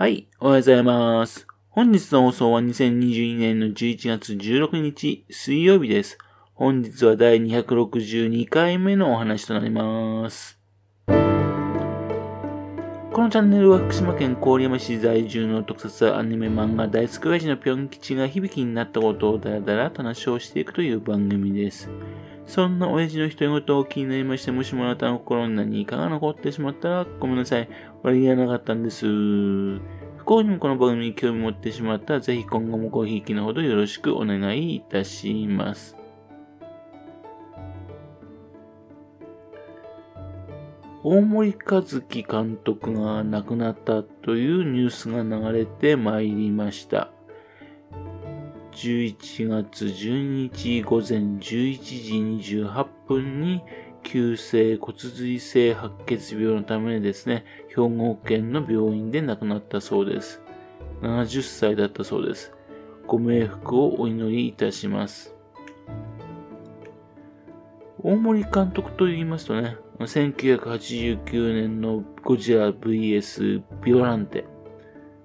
はい、おはようございます。本日の放送は2022年の11月16日水曜日です。本日は第262回目のお話となります。このチャンネルは福島県郡山市在住の特撮アニメ漫画大好き親父のぴょん吉が響きになったことをだらだらと話をしていくという番組です。そんな親父の独り言を気になりまして、もしもあなたの心に何かが残ってしまったらごめんなさい。悪気がなかったんです。不幸にもこの番組に興味持ってしまったら、ぜひ今後もごひいきのほどよろしくお願いいたします。大森和樹監督が亡くなったというニュースが流れてまいりました。11月12日午前11時28分に急性骨髄性白血病のためにですね、兵庫県の病院で亡くなったそうです。70歳だったそうです。ご冥福をお祈りいたします。大森監督と言いますとね、1989年のゴジラ VS ビオランテ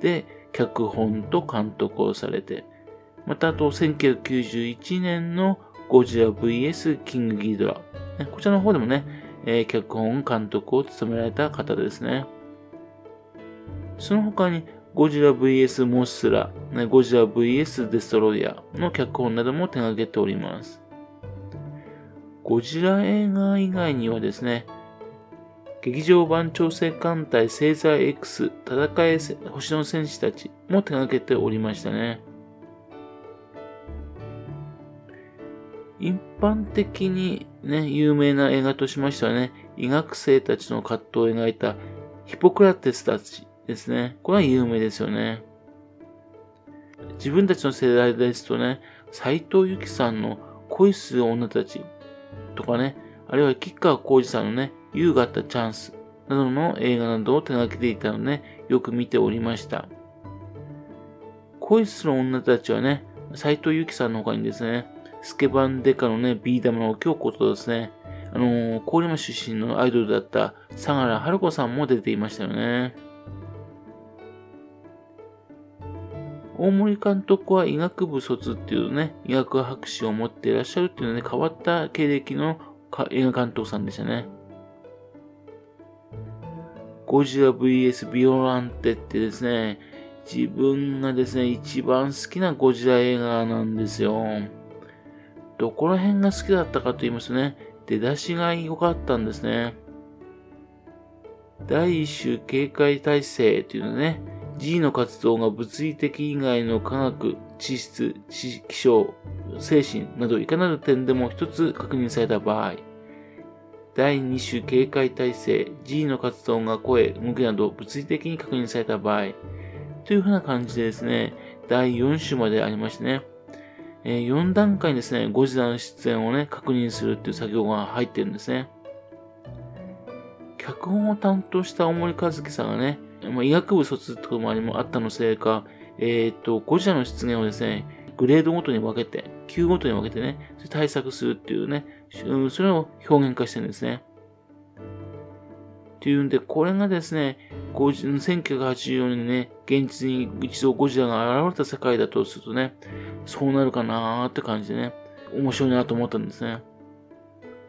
で脚本と監督をされて、またあと1991年のゴジラ VS キングギドラ。こちらの方でもね、えー、脚本監督を務められた方ですね。その他にゴジラ VS モスラ、ゴジラ VS デストロイヤーの脚本なども手掛けております。ゴジラ映画以外にはですね、劇場版調整艦隊星座 X 戦え星の戦士たちも手掛けておりましたね。一般的にね、有名な映画としましてはね、医学生たちの葛藤を描いたヒポクラテスたちですね。これは有名ですよね。自分たちの世代ですとね、斎藤由貴さんの恋する女たちとかね、あるいは吉川浩司さんのね、優があったチャンスなどの映画などを手掛けていたので、ね、よく見ておりました。恋する女たちはね、斎藤由貴さんの他にですね、スケバンデカのね、ビー玉の京子とですね、あのー、郡山出身のアイドルだった相良春子さんも出ていましたよね。大森監督は医学部卒っていうね、医学博士を持っていらっしゃるっていうね、変わった経歴の映画監督さんでしたね。ゴジラ VS ビオランテってですね、自分がですね、一番好きなゴジラ映画なんですよ。どこら辺が好きだったかと言いますとね、出だしが良かったんですね。第一種警戒体制というのね、G の活動が物理的以外の科学、地質、地気象、精神などいかなる点でも一つ確認された場合、第二種警戒体制、G の活動が声、動きなど物理的に確認された場合、というふうな感じでですね、第4種までありましてね、えー、4段階ですね、ゴジラの出演をね、確認するっていう作業が入ってるんですね。脚本を担当した大森和樹さんがね、まあ、医学部卒ってこともありもあったのせいか、えっ、ー、と、ゴジラの出現をですね、グレードごとに分けて、級ごとに分けてね、対策するっていうね、うんそれを表現化してるんですね。っていうんで、これがですね、1984年にね、現実に一度ゴジラが現れた世界だとするとね、そうなるかなーって感じでね、面白いなと思ったんですね。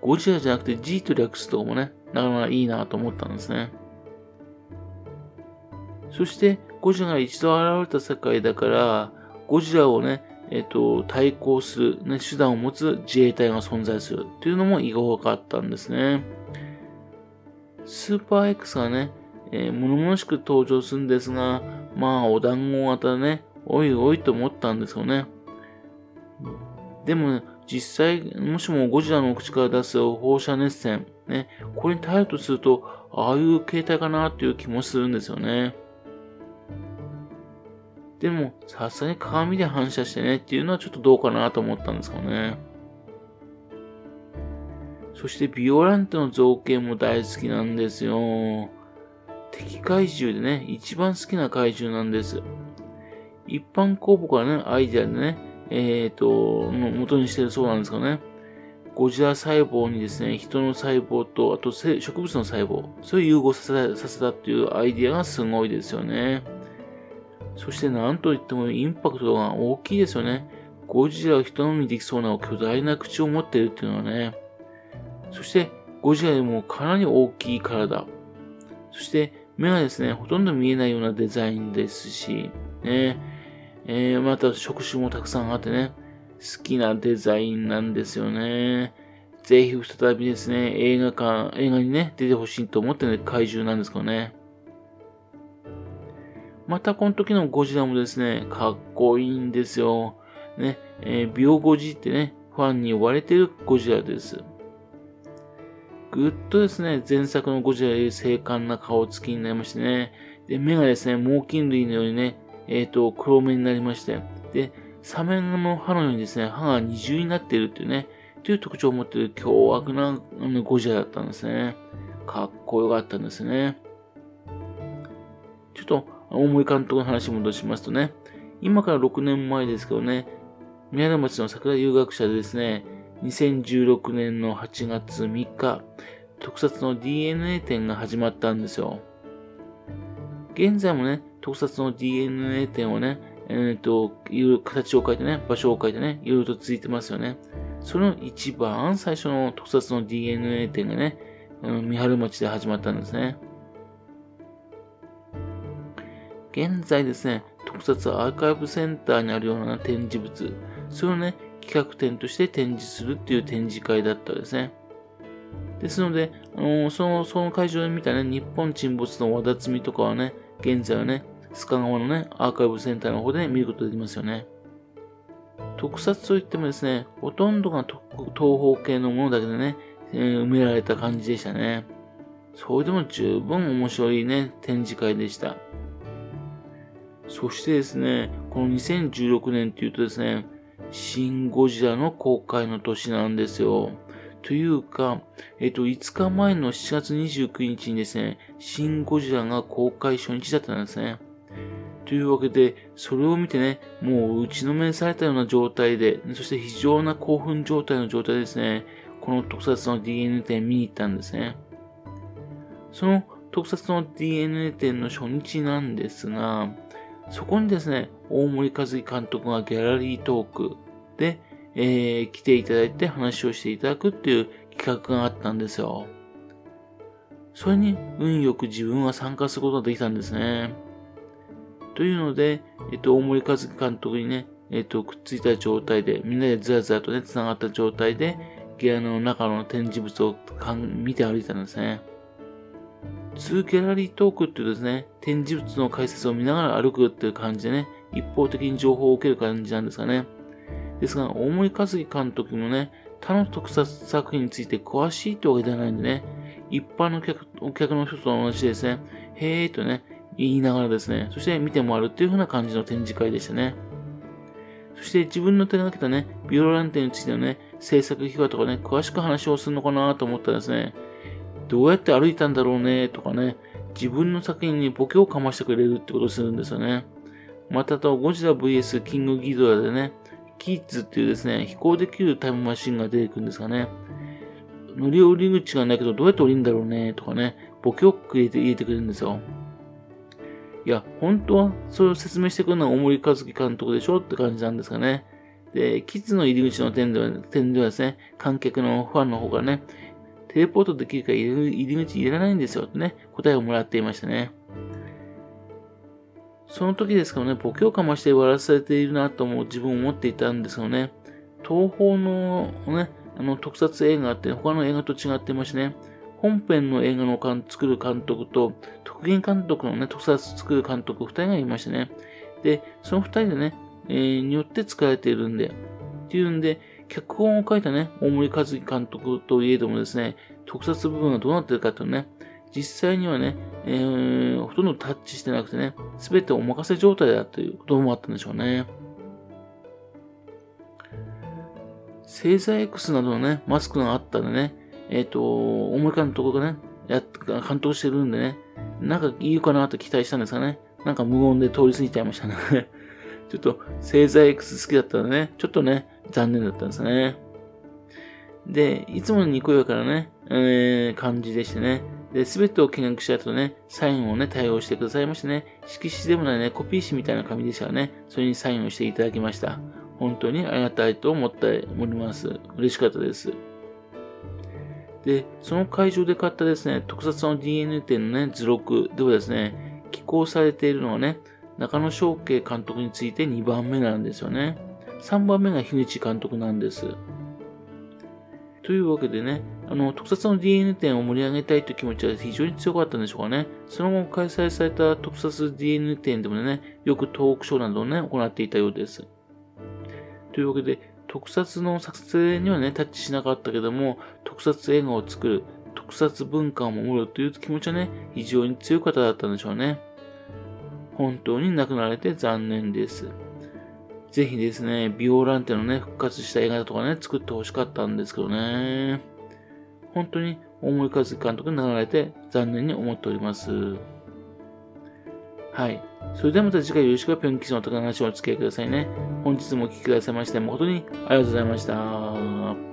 ゴジラじゃなくて G と略すとかもね、なかなかいいなと思ったんですね。そして、ゴジラが一度現れた世界だから、ゴジラをね、えっ、と、対抗する、ね、手段を持つ自衛隊が存在するっていうのも意外かったんですね。スーパー X がね、えー、物々しく登場するんですが、まあ、お団子型ね、おいおいと思ったんですよね。でも、実際、もしもゴジラの口から出す放射熱線、ね、これに耐えるとすると、ああいう形態かなっていう気もするんですよね。でも、さすがに鏡で反射してねっていうのはちょっとどうかなと思ったんですよね。そしてビオランテの造形も大好きなんですよ。敵怪獣でね、一番好きな怪獣なんです。一般公募からね、アイデアでね、えっ、ー、と、の元にしてるそうなんですがね、ゴジラ細胞にですね、人の細胞と、あと植物の細胞、それを融合させさせたっていうアイデアがすごいですよね。そして何といってもインパクトが大きいですよね。ゴジラを人飲みできそうな巨大な口を持っているっていうのはね。そして、ゴジラよりもかなり大きい体。そして、目がですね、ほとんど見えないようなデザインですし、ね。えー、また触手もたくさんあってね、好きなデザインなんですよね。ぜひ再びですね、映画館、映画にね、出てほしいと思ってね、怪獣なんですけどね。またこの時のゴジラもですね、かっこいいんですよ。ね、えー、ビオゴジってね、ファンに呼ばれてるゴジラです。ぐっとですね、前作のゴジラより精悍な顔つきになりましてね、で、目がですね、猛禽類のようにね、えっ、ー、と、黒目になりまして、で、サメの歯のようにですね、歯が二重になっているっていうね、という特徴を持っている凶悪なゴジラだったんですね。かっこよかったんですね。ちょっと、大森監督の話戻しますとね、今から6年前ですけどね、宮根町の桜遊学者でですね、2016年の8月3日、特撮の DNA 展が始まったんですよ。現在もね、特撮の DNA 展をね、えっ、ー、と、いろいろ形を変えてね、場所を変えてね、いろいろと続いてますよね。その一番最初の特撮の DNA 展がね、三春町で始まったんですね。現在ですね、特撮アーカイブセンターにあるような展示物、それをね、企画展として展示するっていう展示会だったんですね。ですので、あのその、その会場で見たね、日本沈没の和田摘みとかはね、現在はね、須賀川のね、アーカイブセンターの方で、ね、見ることができますよね。特撮といってもですね、ほとんどが東方系のものだけでね、えー、埋められた感じでしたね。それでも十分面白いね、展示会でした。そしてですね、この2016年っていうとですね、シン・ゴジラの公開の年なんですよ。というか、えっと、5日前の7月29日にですね、シン・ゴジラが公開初日だったんですね。というわけで、それを見てね、もう打ちのめされたような状態で、そして非常な興奮状態の状態ですね、この特撮の DNA 展見に行ったんですね。その特撮の DNA 展の初日なんですが、そこにですね、大森和樹監督がギャラリートークで、えー、来ていただいて話をしていただくっていう企画があったんですよ。それに運よく自分は参加することができたんですね。というので、えっと、大森和樹監督にね、えっと、くっついた状態で、みんなでずらずらとね、繋がった状態で、ギャラの中の展示物を見て歩いたんですね。2ギャラリートークっていうですね、展示物の解説を見ながら歩くっていう感じでね、一方的に情報を受ける感じなんですかね。ですが、大森和樹監督もね、他の特撮作品について詳しいってわけではないんでね、一般の客お客の人と同じですね、へーとね、言いながらですね、そして見て回るっていう風な感じの展示会でしたね。そして自分の手がけたね、ビオランテについてのね、制作秘話とかね、詳しく話をするのかなと思ったらですね、どうやって歩いたんだろうねとかね、自分の作品にボケをかましてくれるってことをするんですよね。またと、ゴジラ VS キングギドラでね、キッズっていうですね、飛行できるタイムマシンが出てくるんですかね。乗り降り口がないけどどうやって降りるんだろうねとかね、ボケを入れて入れてくれるんですよ。いや、本当はそれを説明してくるのは大森和樹監督でしょって感じなんですかね。で、キッズの入り口の点では点ではですね、観客のファンの方がね、テレポートできるか入り口いらないんですよってね、答えをもらっていましたね。その時ですけどね、ボケをかまして笑わされているなとも自分思っていたんですよね、東方のね、あの特撮映画って他の映画と違ってましてね、本編の映画の作る監督と、特技監督のね、特撮作る監督二人がいましてね。で、その二人でね、えー、によって使われているんで、っていうんで、脚本を書いたね、大森和樹監督といえどもですね、特撮部分がどうなってるかというね、実際にはね、えー、ほとんどタッチしてなくてね、すべてお任せ状態だということもあったんでしょうね。星座 X などのね、マスクがあったんでね、えっ、ー、と、大森監督がね、や、監督してるんでね、なんか言うかなと期待したんですがね、なんか無言で通り過ぎちゃいましたね。ちょっと、星座 X 好きだったらね、ちょっとね、残念だったんですね。で、いつものにこやからね、えー、感じでしてね、で、すべてを見学した後ね、サインをね、対応してくださいましてね、色紙でもないね、コピー紙みたいな紙でしたらね、それにサインをしていただきました。本当にありがたいと思っております。嬉しかったです。で、その会場で買ったですね、特撮の DNA 店のね、図録ではですね、寄稿されているのはね、中野翔慶監督について2番目なんですよね。3番目が樋口監督なんです。というわけでね、あの、特撮の DNA 展を盛り上げたいという気持ちは非常に強かったんでしょうかね。その後開催された特撮 DNA 展でもね、よくトークショーなどをね、行っていたようです。というわけで、特撮の作成にはね、タッチしなかったけども、特撮映画を作る、特撮文化を守るという気持ちはね、非常に強い方だったんでしょうね。本当に亡くなられて残念です。ぜひですね、ビオランテのね、復活した映画とかね、作ってほしかったんですけどね。本当に大森和樹監督になられて残念に思っております。はい。それではまた次回よろしくぴょん吉の高話をお付き合いくださいね。本日もお聴きくださいまして誠にありがとうございました。